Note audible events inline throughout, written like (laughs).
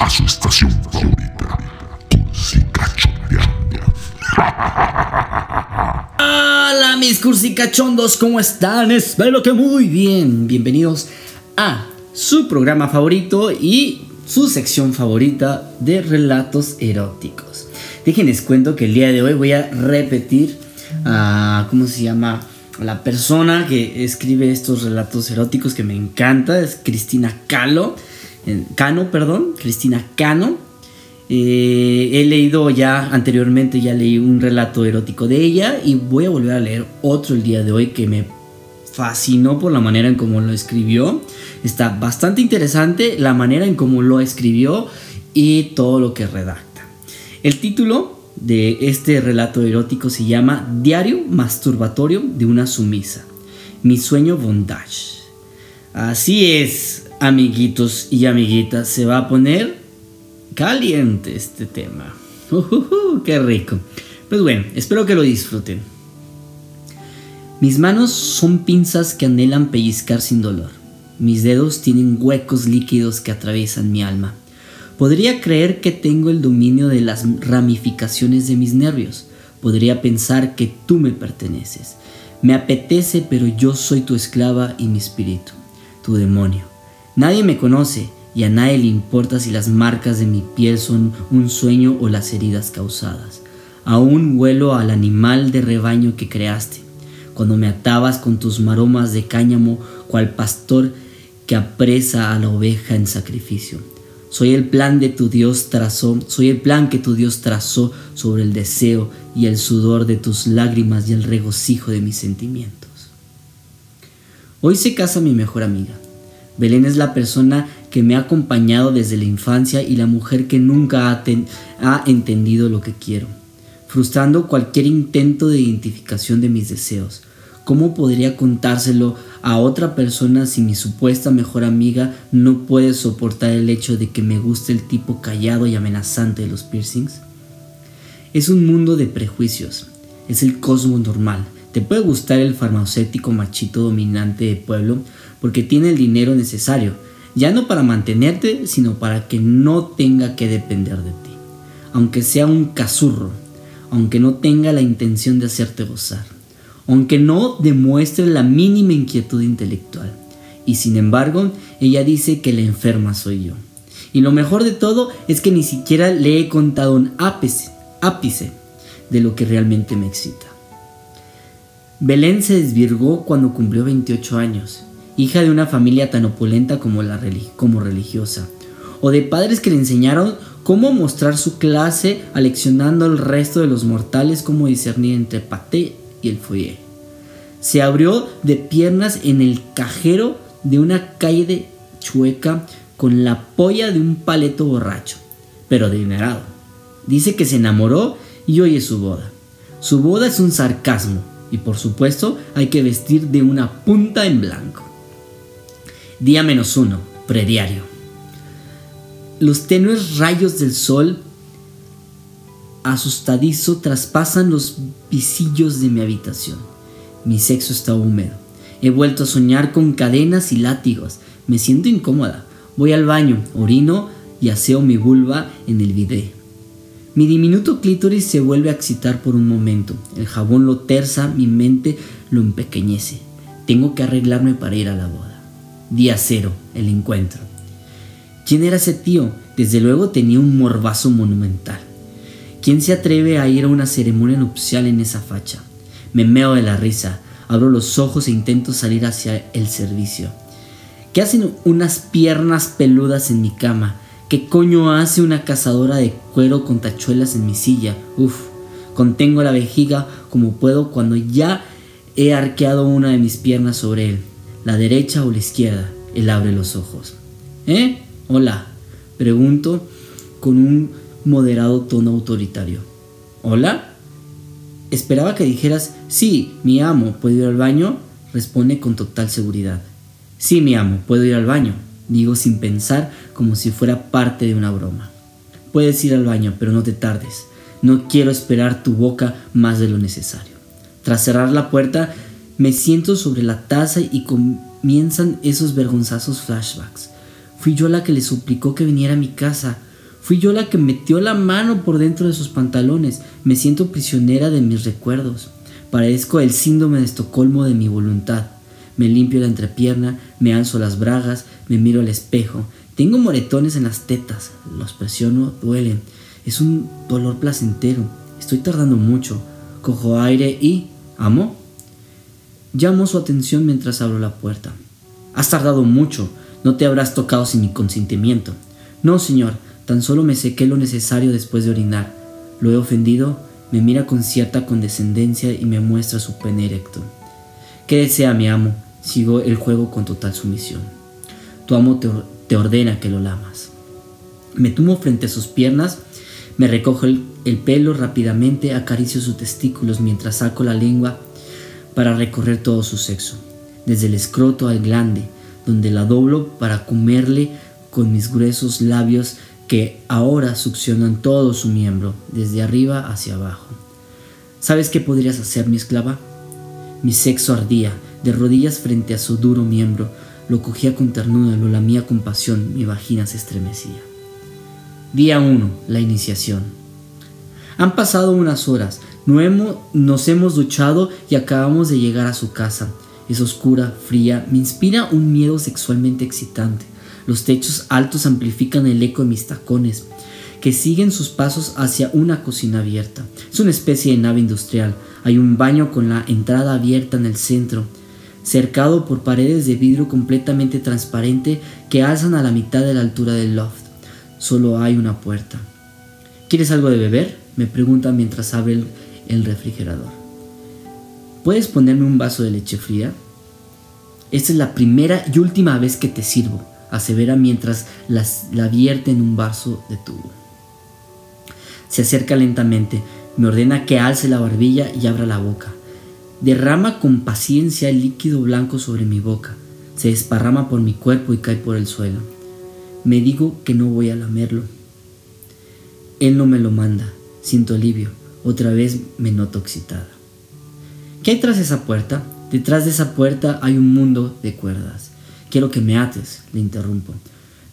A su estación favorita, Cursicachondeando. Hola mis cursicachondos, ¿cómo están? Espero que muy bien. Bienvenidos a su programa favorito y su sección favorita de relatos eróticos. Déjenles cuento que el día de hoy voy a repetir a, ¿cómo se llama? La persona que escribe estos relatos eróticos que me encanta es Cristina Calo. Cano, perdón, Cristina Cano. Eh, he leído ya anteriormente, ya leí un relato erótico de ella y voy a volver a leer otro el día de hoy que me fascinó por la manera en cómo lo escribió. Está bastante interesante la manera en cómo lo escribió y todo lo que redacta. El título de este relato erótico se llama Diario Masturbatorio de una sumisa. Mi sueño bondage. Así es, amiguitos y amiguitas, se va a poner caliente este tema. ¡Qué rico! Pues bueno, espero que lo disfruten. Mis manos son pinzas que anhelan pellizcar sin dolor. Mis dedos tienen huecos líquidos que atraviesan mi alma. Podría creer que tengo el dominio de las ramificaciones de mis nervios. Podría pensar que tú me perteneces. Me apetece, pero yo soy tu esclava y mi espíritu, tu demonio. Nadie me conoce y a nadie le importa si las marcas de mi piel son un sueño o las heridas causadas. Aún huelo al animal de rebaño que creaste, cuando me atabas con tus maromas de cáñamo, cual pastor que apresa a la oveja en sacrificio. Soy el plan de tu Dios trazó, soy el plan que tu Dios trazó sobre el deseo y el sudor de tus lágrimas y el regocijo de mis sentimientos. Hoy se casa mi mejor amiga. Belén es la persona que me ha acompañado desde la infancia y la mujer que nunca ha, entendido lo que quiero, frustrando cualquier intento de identificación de mis deseos. ¿Cómo podría contárselo a otra persona si mi supuesta mejor amiga no puede soportar el hecho de que me guste el tipo callado y amenazante de los piercings? Es un mundo de prejuicios, es el cosmos normal. Te puede gustar el farmacéutico machito dominante de pueblo porque tiene el dinero necesario, ya no para mantenerte, sino para que no tenga que depender de ti. Aunque sea un casurro, aunque no tenga la intención de hacerte gozar aunque no demuestre la mínima inquietud intelectual. Y sin embargo, ella dice que la enferma soy yo. Y lo mejor de todo es que ni siquiera le he contado un ápice, ápice de lo que realmente me excita. Belén se desvirgó cuando cumplió 28 años, hija de una familia tan opulenta como, religiosa, o de padres que le enseñaron cómo mostrar su clase aleccionando al resto de los mortales cómo discernir entre paté el foyer. Se abrió de piernas en el cajero de una calle de chueca con la polla de un paleto borracho, pero adinerado. Dice que se enamoró y hoy es su boda. Su boda es un sarcasmo y por supuesto hay que vestir de una punta en blanco. Día menos uno, prediario. Los tenues rayos del sol asustadizo traspasan los visillos de mi habitación. Mi sexo está húmedo. He vuelto a soñar con cadenas y látigos. Me siento incómoda. Voy al baño, orino y aseo mi vulva en el bidé. Mi diminuto clítoris se vuelve a excitar por un momento. El jabón lo terza, mi mente lo empequeñece. Tengo que arreglarme para ir a la boda. Día cero, el encuentro. ¿Quién era ese tío? Desde luego tenía un morbazo monumental. ¿Quién se atreve a ir a una ceremonia nupcial en esa facha? Me meo de la risa, abro los ojos e intento salir hacia el servicio. ¿Qué hacen unas piernas peludas en mi cama? ¿Qué coño hace una cazadora de cuero con tachuelas en mi silla? Uf, contengo la vejiga como puedo cuando ya he arqueado una de mis piernas sobre él, la derecha o la izquierda. Él abre los ojos. ¿Eh? Hola, pregunto con un moderado tono autoritario. ¿Hola? Esperaba que dijeras, sí, mi amo, ¿puedo ir al baño? Responde con total seguridad. Sí, mi amo, puedo ir al baño. Digo sin pensar como si fuera parte de una broma. Puedes ir al baño, pero no te tardes. No quiero esperar tu boca más de lo necesario. Tras cerrar la puerta, me siento sobre la taza y comienzan esos vergonzosos flashbacks. Fui yo la que le suplicó que viniera a mi casa. Fui yo la que metió la mano por dentro de sus pantalones. Me siento prisionera de mis recuerdos. Parezco el síndrome de Estocolmo de mi voluntad. Me limpio la entrepierna, me alzo las bragas, me miro al espejo. Tengo moretones en las tetas, los presiono, duelen. Es un dolor placentero. Estoy tardando mucho. Cojo aire y... ¿Amo? Llamo su atención mientras abro la puerta. Has tardado mucho. No te habrás tocado sin mi consentimiento. No, señor, tan solo me sequé lo necesario después de orinar. Lo he ofendido, me mira con cierta condescendencia y me muestra su pene erecto. ¿Qué desea mi amo? Sigo el juego con total sumisión. Tu amo te, ordena que lo lamas. Me tumo frente a sus piernas, me recojo el pelo rápidamente, acaricio sus testículos mientras saco la lengua para recorrer todo su sexo, desde el escroto al glande, donde la doblo para comerle con mis gruesos labios que ahora succionan todo su miembro, desde arriba hacia abajo. ¿Sabes qué podrías hacer, mi esclava? Mi sexo ardía, de rodillas frente a su duro miembro, lo cogía con ternura, lo lamía con pasión, mi vagina se estremecía. Día 1. La iniciación. Han pasado unas horas, nos hemos duchado y acabamos de llegar a su casa. Es oscura, fría, me inspira un miedo sexualmente excitante. Los techos altos amplifican el eco de mis tacones, que siguen sus pasos hacia una cocina abierta. Es una especie de nave industrial. Hay un baño con la entrada abierta en el centro, cercado por paredes de vidrio completamente transparente que alzan a la mitad de la altura del loft. Solo hay una puerta. ¿Quieres algo de beber? me pregunta mientras abre el, el refrigerador. ¿Puedes ponerme un vaso de leche fría? Esta es la primera y última vez que te sirvo, asevera mientras la vierte en un vaso de tubo. Se acerca lentamente, me ordena que alce la barbilla y abra la boca. Derrama con paciencia el líquido blanco sobre mi boca. Se desparrama por mi cuerpo y cae por el suelo. Me digo que no voy a lamerlo. Él no me lo manda. Siento alivio. Otra vez me noto excitada. ¿Qué hay tras esa puerta? Detrás de esa puerta hay un mundo de cuerdas. Quiero que me ates, le interrumpo.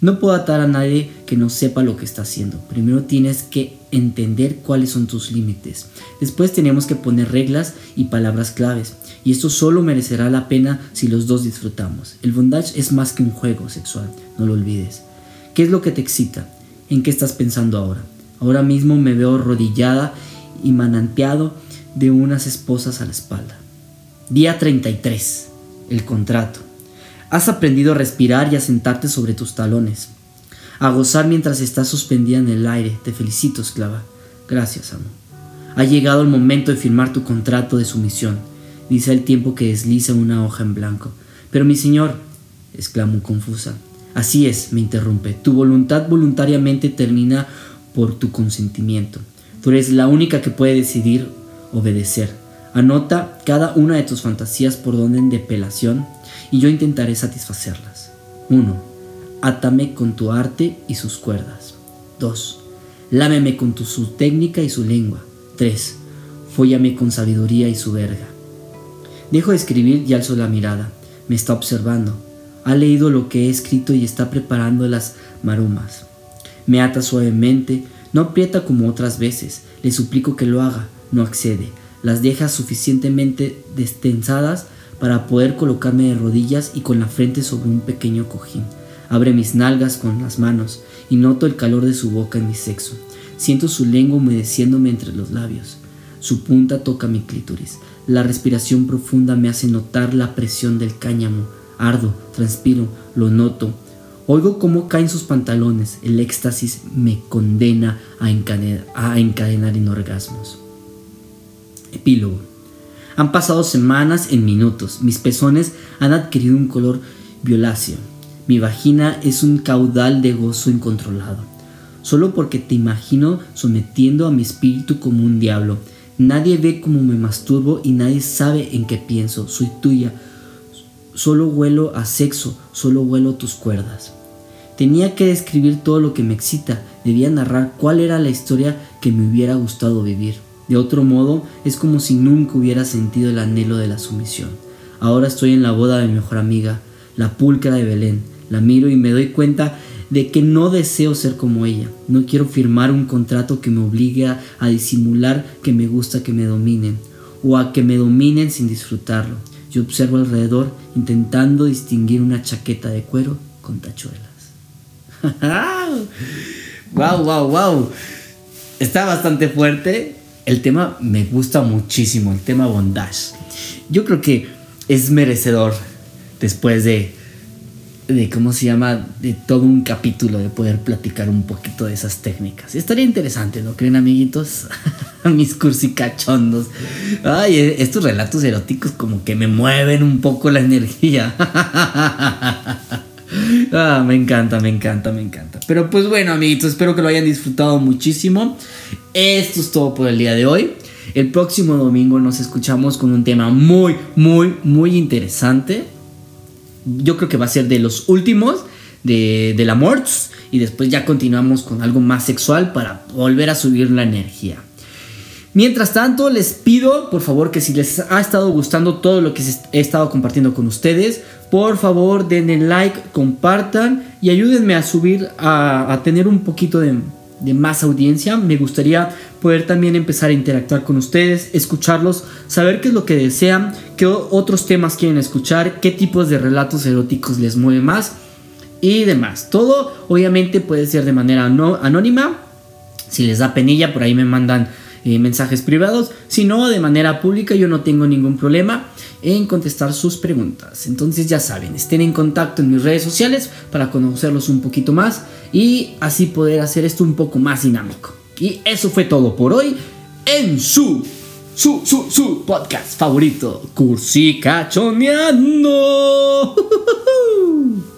No puedo atar a nadie que no sepa lo que está haciendo. Primero tienes que entender cuáles son tus límites. Después tenemos que poner reglas y palabras claves. Y esto solo merecerá la pena si los dos disfrutamos. El bondage es más que un juego sexual, no lo olvides. ¿Qué es lo que te excita? ¿En qué estás pensando ahora? Ahora mismo me veo arrodillada y mananteado de unas esposas a la espalda. Día 33. El contrato. Has aprendido a respirar y a sentarte sobre tus talones. A gozar mientras estás suspendida en el aire. Te felicito, esclava. Gracias, amo. Ha llegado el momento de firmar tu contrato de sumisión, dice el tiempo que desliza una hoja en blanco. Pero mi señor, exclamó confusa. Así es, me interrumpe. Tu voluntad voluntariamente termina por tu consentimiento. Tú eres la única que puede decidir obedecer. Anota cada una de tus fantasías por orden de pelación y yo intentaré satisfacerlas. 1. Átame con tu arte y sus cuerdas. 2. Lámeme con tu, su técnica y su lengua. 3. Fóllame con sabiduría y su verga. Dejo de escribir y alzo la mirada. Me está observando. Ha leído lo que he escrito y está preparando las marumas. Me ata suavemente, no aprieta como otras veces. Le suplico que lo haga no accede. Las deja suficientemente destensadas para poder colocarme de rodillas y con la frente sobre un pequeño cojín. Abre mis nalgas con las manos y noto el calor de su boca en mi sexo. Siento su lengua humedeciéndome entre los labios. Su punta toca mi clítoris. La respiración profunda me hace notar la presión del cáñamo. Ardo, transpiro, lo noto. Oigo cómo caen sus pantalones. El éxtasis me condena a encadenar, a encadenar en orgasmos. Epílogo. Han pasado semanas en minutos. Mis pezones han adquirido un color violáceo. Mi vagina es un caudal de gozo incontrolado. Solo porque te imagino sometiendo a mi espíritu como un diablo. Nadie ve cómo me masturbo y nadie sabe en qué pienso. Soy tuya. Solo huelo a sexo, solo huelo tus cuerdas. Tenía que describir todo lo que me excita. Debía narrar cuál era la historia que me hubiera gustado vivir. De otro modo, es como si nunca hubiera sentido el anhelo de la sumisión. Ahora estoy en la boda de mi mejor amiga, la pulcra de Belén, La miro y me doy cuenta de que no deseo ser como ella. No quiero firmar un contrato que me obligue a, disimular que me gusta que me dominen o a que me dominen sin disfrutarlo. Yo observo alrededor intentando distinguir una chaqueta de cuero con tachuelas. ¡Wow, wow, wow! Está bastante fuerte. El tema me gusta muchísimo, el tema bondage. Yo creo que es merecedor después de de cómo se llama, de todo un capítulo de poder platicar un poquito de esas técnicas. estaría interesante, ¿no creen, amiguitos? (laughs) Mis cursicachondos. Ay, e, estos relatos eróticos como que me mueven un poco la energía. (laughs) ah, me encanta, me encanta, me encanta. Pero pues bueno, amiguitos, espero que lo hayan disfrutado muchísimo. Esto es todo por el día de hoy. El próximo domingo nos escuchamos con un tema muy, muy, muy interesante yo creo que va a ser de los últimos de, la Morts y después ya continuamos con algo más sexual para volver a subir la energía. Mientras tanto, les pido por favor que si les ha estado gustando todo lo que he estado compartiendo con ustedes, por favor denle like, compartan y ayúdenme a subir, a, a tener un poquito de, de más audiencia. Me gustaría poder también empezar a interactuar con ustedes, escucharlos, saber qué es lo que desean, qué otros temas quieren escuchar, qué tipos de relatos eróticos les mueve más y demás. Todo obviamente puede ser de manera no anónima. Si les da penilla, por ahí me mandan eh, mensajes privados. Si no, de manera pública, yo no tengo ningún problema en contestar sus preguntas. Entonces ya saben, estén en contacto en mis redes sociales para conocerlos un poquito más y así poder hacer esto un poco más dinámico. Y eso fue todo por hoy en su, su, su, su podcast favorito, Cursicachoneando. (laughs)